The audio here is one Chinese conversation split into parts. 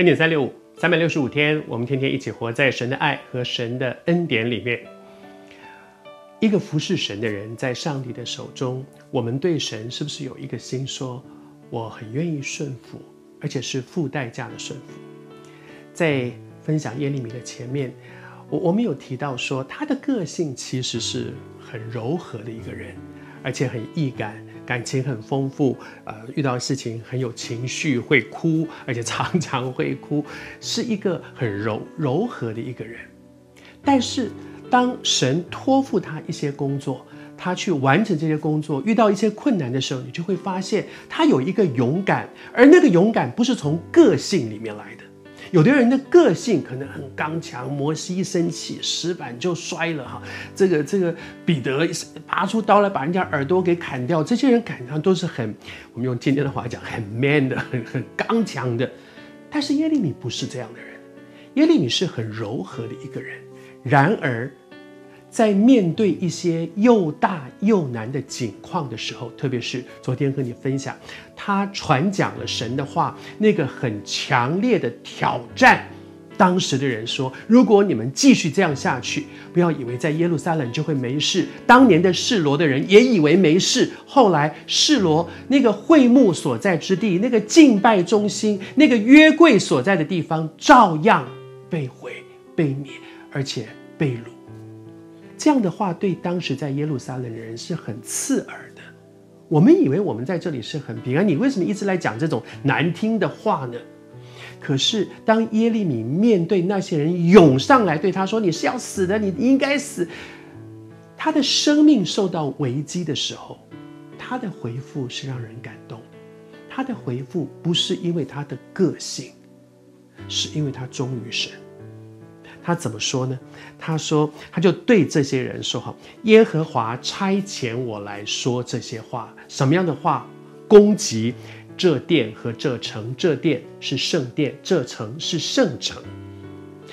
恩典三六五，三百六十五天，我们天天一起活在神的爱和神的恩典里面。一个服侍神的人，在上帝的手中，我们对神是不是有一个心说，我很愿意顺服，而且是付代价的顺服？在分享耶利米的前面，我我们有提到说，他的个性其实是很柔和的一个人，而且很易感。感情很丰富，呃，遇到事情很有情绪，会哭，而且常常会哭，是一个很柔柔和的一个人。但是，当神托付他一些工作，他去完成这些工作，遇到一些困难的时候，你就会发现他有一个勇敢，而那个勇敢不是从个性里面来的。有的人的个性可能很刚强，摩西一生气，石板就摔了哈。这个这个彼得拔出刀来把人家耳朵给砍掉，这些人感觉都是很，我们用今天的话讲，很 man 的，很很刚强的。但是耶利米不是这样的人，耶利米是很柔和的一个人。然而。在面对一些又大又难的境况的时候，特别是昨天和你分享，他传讲了神的话，那个很强烈的挑战。当时的人说：“如果你们继续这样下去，不要以为在耶路撒冷就会没事。当年的示罗的人也以为没事，后来示罗那个会幕所在之地，那个敬拜中心，那个约柜所在的地方，照样被毁、被灭，而且被掳。”这样的话对当时在耶路撒冷的人是很刺耳的。我们以为我们在这里是很平安，你为什么一直来讲这种难听的话呢？可是当耶利米面对那些人涌上来对他说：“你是要死的，你应该死。”他的生命受到危机的时候，他的回复是让人感动。他的回复不是因为他的个性，是因为他忠于神。他怎么说呢？他说：“他就对这些人说：‘哈，耶和华差遣我来说这些话，什么样的话？攻击这殿和这城。这殿是圣殿，这城是圣城。’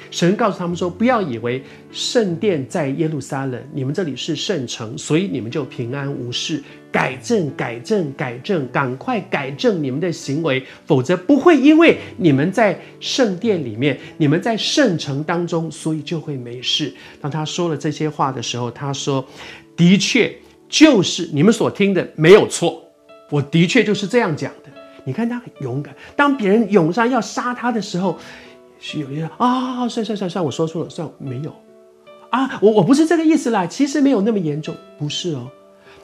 神告诉他们说：‘不要以为圣殿在耶路撒冷，你们这里是圣城，所以你们就平安无事。’”改正，改正，改正，赶快改正你们的行为，否则不会因为你们在圣殿里面，你们在圣城当中，所以就会没事。当他说了这些话的时候，他说：“的确，就是你们所听的没有错，我的确就是这样讲的。”你看他很勇敢，当别人涌上要杀他的时候，是有一个啊，算算算算，我说错了，算没有啊，我我不是这个意思啦，其实没有那么严重，不是哦。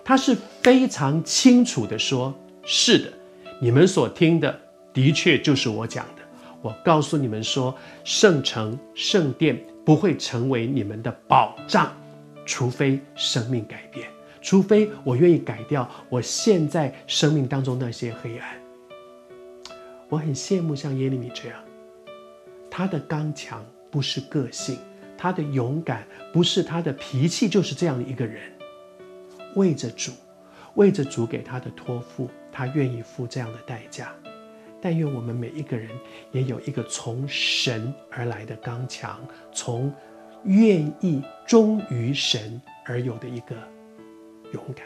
他是非常清楚的说：“是的，你们所听的的确就是我讲的。我告诉你们说，圣城、圣殿不会成为你们的保障，除非生命改变，除非我愿意改掉我现在生命当中那些黑暗。我很羡慕像耶利米这样，他的刚强不是个性，他的勇敢不是他的脾气，就是这样的一个人。”为着主，为着主给他的托付，他愿意付这样的代价。但愿我们每一个人也有一个从神而来的刚强，从愿意忠于神而有的一个勇敢。